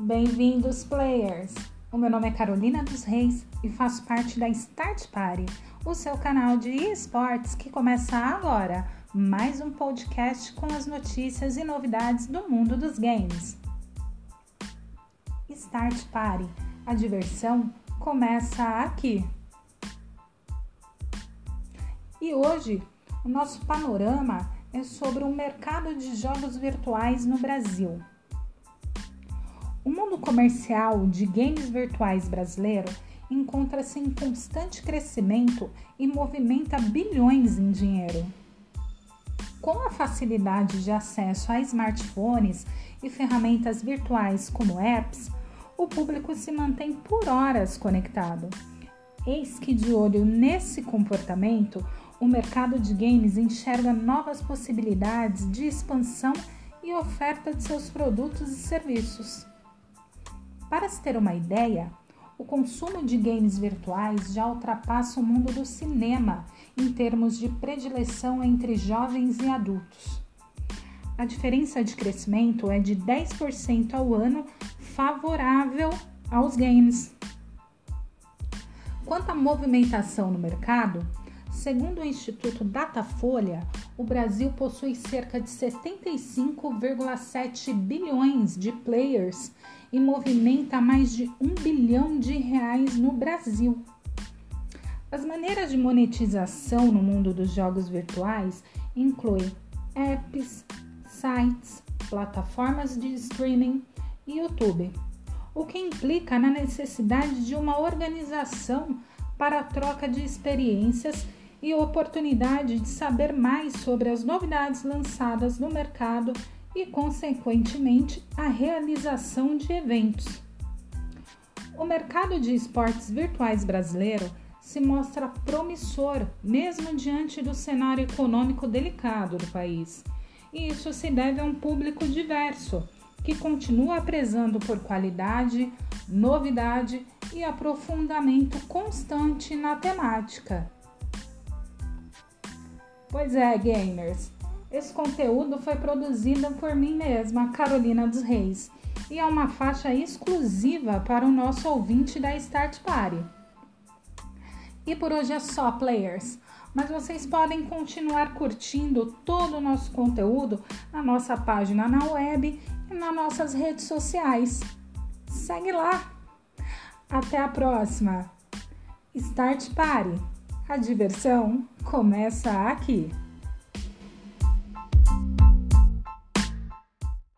Bem-vindos, players! O meu nome é Carolina dos Reis e faço parte da Start Party, o seu canal de esportes que começa agora. Mais um podcast com as notícias e novidades do mundo dos games. Start Party a diversão começa aqui. E hoje o nosso panorama é sobre o mercado de jogos virtuais no Brasil. O mundo comercial de games virtuais brasileiro encontra-se em constante crescimento e movimenta bilhões em dinheiro. Com a facilidade de acesso a smartphones e ferramentas virtuais como apps, o público se mantém por horas conectado. Eis que, de olho nesse comportamento, o mercado de games enxerga novas possibilidades de expansão e oferta de seus produtos e serviços. Para se ter uma ideia, o consumo de games virtuais já ultrapassa o mundo do cinema em termos de predileção entre jovens e adultos. A diferença de crescimento é de 10% ao ano, favorável aos games. Quanto à movimentação no mercado, segundo o Instituto Datafolha, o Brasil possui cerca de 75,7 bilhões de players e movimenta mais de um bilhão de reais no Brasil. As maneiras de monetização no mundo dos jogos virtuais incluem apps, sites, plataformas de streaming e YouTube, o que implica na necessidade de uma organização para a troca de experiências e oportunidade de saber mais sobre as novidades lançadas no mercado e, consequentemente, a realização de eventos. O mercado de esportes virtuais brasileiro se mostra promissor, mesmo diante do cenário econômico delicado do país. E isso se deve a um público diverso, que continua prezando por qualidade, novidade e aprofundamento constante na temática. Pois é, gamers, esse conteúdo foi produzido por mim mesma, Carolina dos Reis, e é uma faixa exclusiva para o nosso ouvinte da Start Party. E por hoje é só, players. Mas vocês podem continuar curtindo todo o nosso conteúdo na nossa página na web e nas nossas redes sociais. Segue lá! Até a próxima! Start Party! A diversão começa aqui!